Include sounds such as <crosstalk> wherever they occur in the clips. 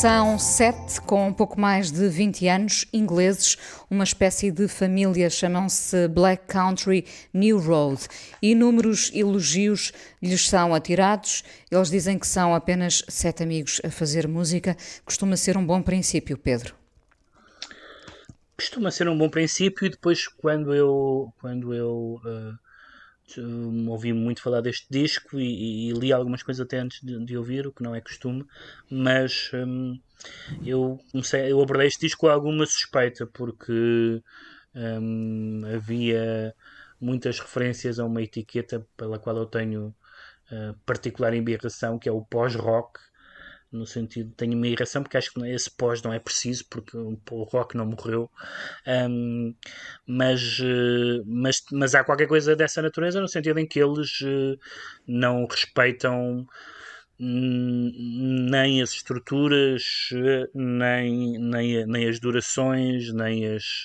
São sete, com pouco mais de 20 anos, ingleses, uma espécie de família, chamam-se Black Country New Road. Inúmeros elogios lhes são atirados. Eles dizem que são apenas sete amigos a fazer música. Costuma ser um bom princípio, Pedro. Costuma ser um bom princípio e depois quando eu, quando eu uh ouvi muito falar deste disco e, e, li algumas coisas até antes de, de, ouvir, o que não é costume, mas hum, eu comecei, eu abordei este disco com alguma suspeita porque hum, havia muitas referências a uma etiqueta pela qual eu tenho uh, particular embirração, que é o pós-rock, no sentido tenho uma irração porque acho que esse pós não é preciso porque o rock não morreu. Um, mas, eh, mas, mas há qualquer coisa dessa natureza no sentido em que eles uh, não respeitam nem as estruturas nem, nem, nem as durações nem as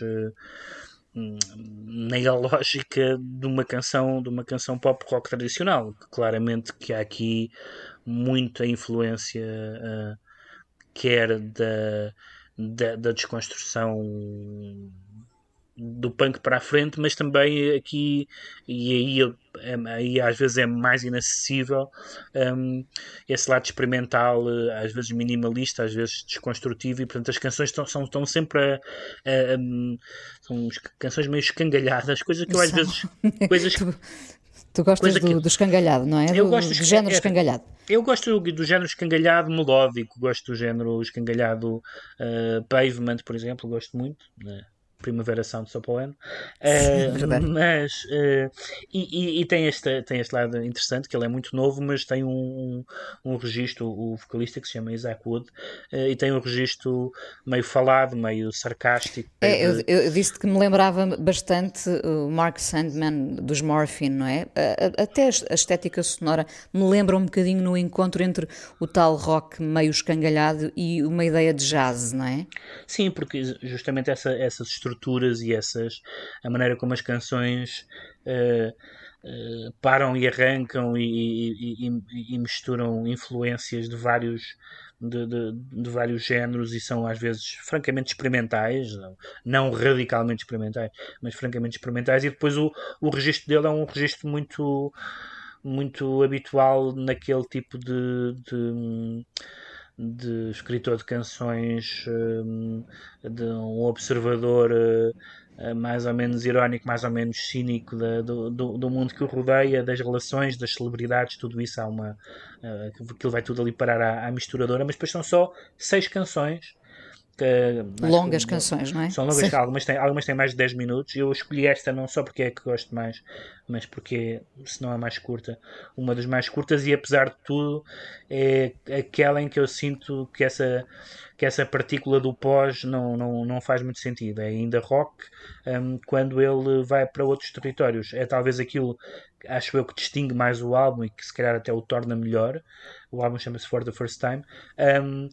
nem a lógica de uma canção de uma canção pop rock tradicional. Claramente que há aqui muita influência uh, quer da, da, da, desconstrução do punk para a frente, mas também aqui, e aí, é, aí às vezes é mais inacessível, um, esse lado experimental, às vezes minimalista, às vezes desconstrutivo, e portanto as canções estão, são, estão sempre a, a, a, são canções meio escangalhadas, coisas que eu às vezes. Coisas, <laughs> Tu gostas do, que... do escangalhado, não é? Eu do, gosto do, do género é, escangalhado. Eu gosto do, do, género escangalhado melódico, gosto do género escangalhado uh, pavement, por exemplo, gosto muito. Né? Primavera Sound só para o ano. Uh, mas uh, e, e, tem, este, tem este lado interessante que ele é muito novo, mas tem um, um, um registro, o vocalista que se chama Isaac Wood, uh, e tem um registro meio falado, meio sarcástico. É, eu, eu disse que me lembrava bastante o Mark Sandman dos Morphine, não é? Até a estética sonora me lembra um bocadinho no encontro entre o tal rock meio escangalhado e uma ideia de jazz, não é? Sim, porque justamente essa, essas estruturas estruturas e essas a maneira como as canções uh, uh, param e arrancam e, e, e, e, misturam influências de vários de, de, de, vários géneros e são às vezes francamente experimentais, não, não, radicalmente experimentais, mas francamente experimentais, e depois o, o registro dele é um registro muito muito habitual naquele tipo de, de de escritor de canções, hum, de um observador eh, mais ou menos irónico, mais ou menos cínico do, do, do, mundo que o rodeia, das relações, das celebridades, tudo isso há uma. Aquilo vai tudo ali parar à, à misturadora, mas depois são só seis canções que, longas que, canções, não é? São longas, algumas têm, algumas têm mais de 10 minutos. Eu escolhi esta não só porque é que gosto mais, mas porque se não é mais curta, uma das mais curtas, e apesar de tudo, é aquela em que eu sinto que essa, que essa partícula do pós não, não, não faz muito sentido. É ainda rock um, quando ele vai para outros territórios. É talvez aquilo, acho eu, que distingue mais o álbum e que se calhar até o torna melhor. O álbum chama-se For the First Time. Um,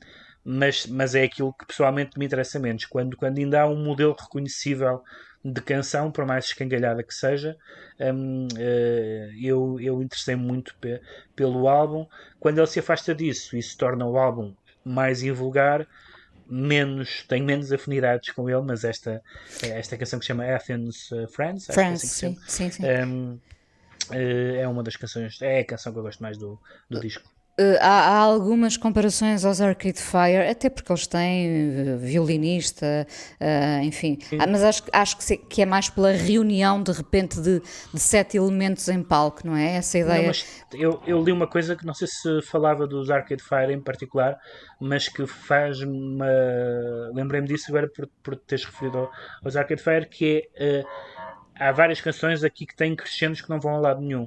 mas, mas é aquilo que pessoalmente me interessa menos. Quando, quando ainda há um modelo reconhecível de canção, por mais escangalhada que seja, um, uh, eh, eu, eu interessei-me muito pe pelo álbum. Quando ele se afasta disso e se torna o álbum mais invulgar, menos, tenho menos afinidades com ele, mas esta, esta canção que se chama Athens uh, Friends, é assim sim, sim, sim. Um, uh, é uma das canções, é a canção que eu gosto mais do, do disco. Uh, há, há, algumas comparações aos Arcade Fire, até porque eles têm uh, violinista, uh, enfim. Ah, mas acho, acho que, se, que, é mais pela reunião, de repente, de, de, sete elementos em palco, não é? Essa ideia. Não, eu, eu, li uma coisa que não sei se falava dos Arcade Fire em particular, mas que faz-me. Lembrei-me disso agora por, por teres referido aos Arcade Fire, que é. há várias canções aqui que têm crescendos que não vão a lado nenhum.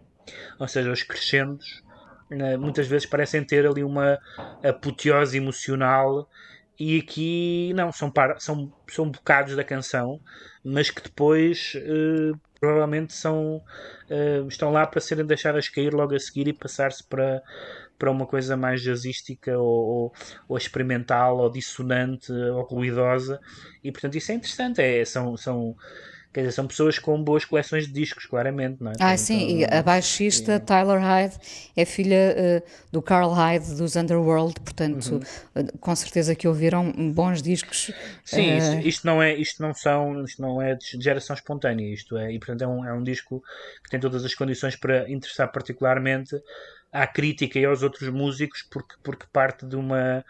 Ou seja, os crescendos né, muitas vezes parecem ter ali uma apoteose emocional e aqui não, são, são, são bocados da canção, mas que depois uh, provavelmente são, uh, estão lá para serem deixadas cair logo a seguir e passar-se para, para uma coisa mais jazzística ou, ou, ou, experimental ou dissonante ou ruidosa. E portanto isso é interessante, é, são, são Quer dizer, são pessoas com boas coleções de discos, claramente, não é? Ah, sim, e a baixista Tyler Hyde é filha uh, do Carl Hyde dos Underworld, portanto, uhum. uh, com certeza que ouviram bons discos. Sim, uh... isto, isto, não é, isto não são, isto não é de geração espontânea, isto é, e portanto é um, é um disco que tem todas as condições para interessar particularmente à crítica e aos outros músicos, porque, porque parte de uma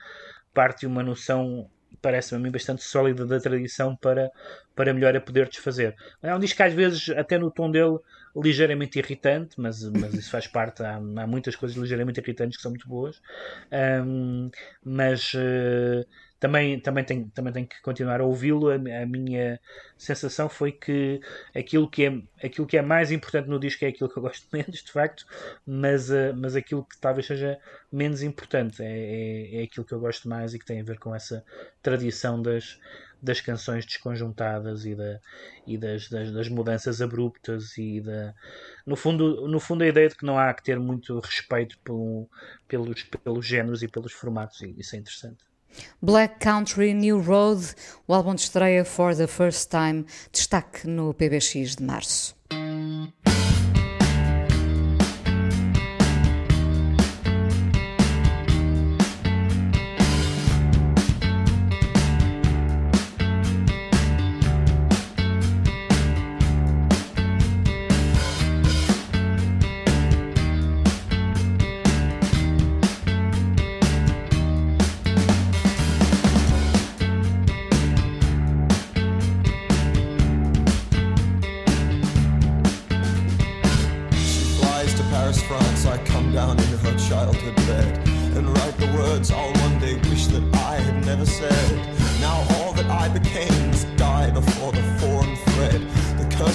parte de uma noção parece-me a mim bastante sólida da tradição para, para melhor a poder desfazer. É um disco que às vezes, até no tom dele, ligeiramente irritante, mas, mas isso faz parte. Há, há muitas coisas ligeiramente irritantes que são muito boas. Um, mas uh, também, também, tenho, também tenho que continuar a ouvi-lo. A, a, minha sensação foi que aquilo que, é, aquilo que é mais importante no disco é aquilo que eu gosto <laughs> menos, de facto, mas, uh, mas aquilo que talvez seja menos importante é, é, é aquilo que eu gosto mais e que tem a ver com essa tradição das das canções desconjuntadas e, da, e das, das, das, mudanças abruptas e da no fundo no fundo a ideia de que não há que ter muito respeito pelo, pelos pelos géneros e pelos formatos isso é interessante Black Country New Road, o álbum de estreia For the First Time, destaque no PBX de março.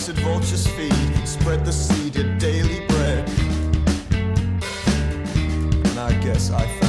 should vultures feed, spread the seed daily bread. And I guess I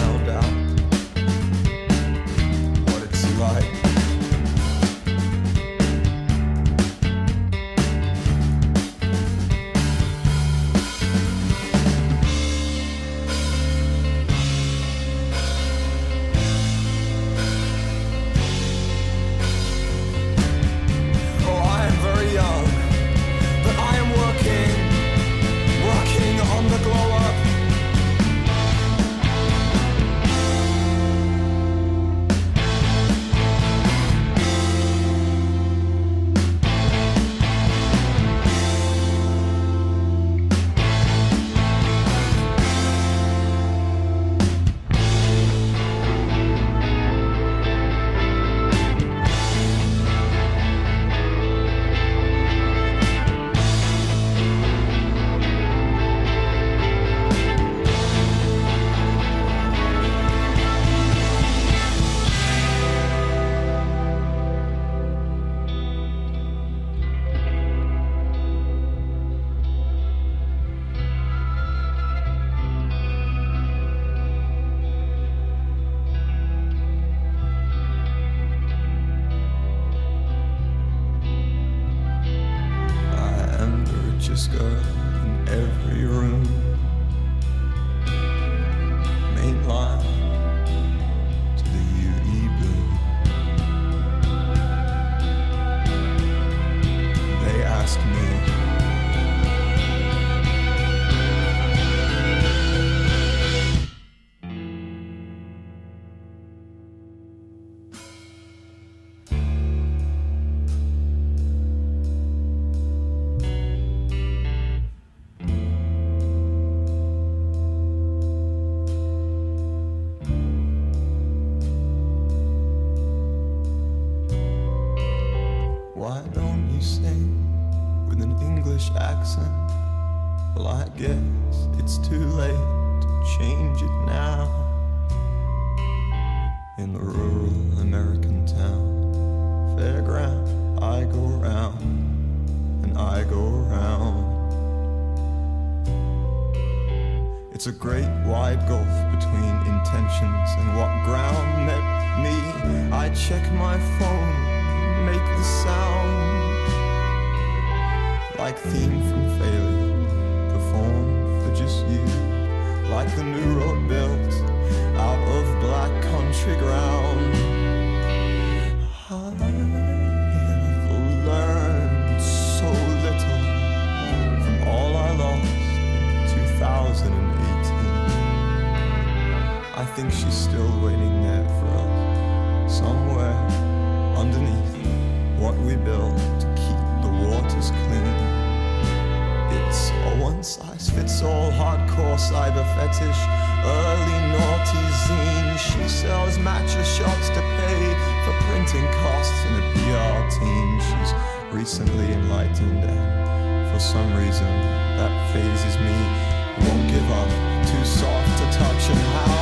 ain't lying. guess it's too late to change it now. In the rural American town, fairground, I go round and I go round. It's a great wide gulf between intentions and what ground met me. I check my phone, make the sound like theme from like the new road built out of black country ground. I have learned so little from all I lost in 2018. I think she's still waiting there for us, somewhere underneath what we built to keep the waters clean. It's a one size fits all hardcore cyber fetish. Early naughty zine. She sells matcha shots to pay for printing costs in a PR team. She's recently enlightened, and for some reason that phases me. Won't give up, too soft to touch, and how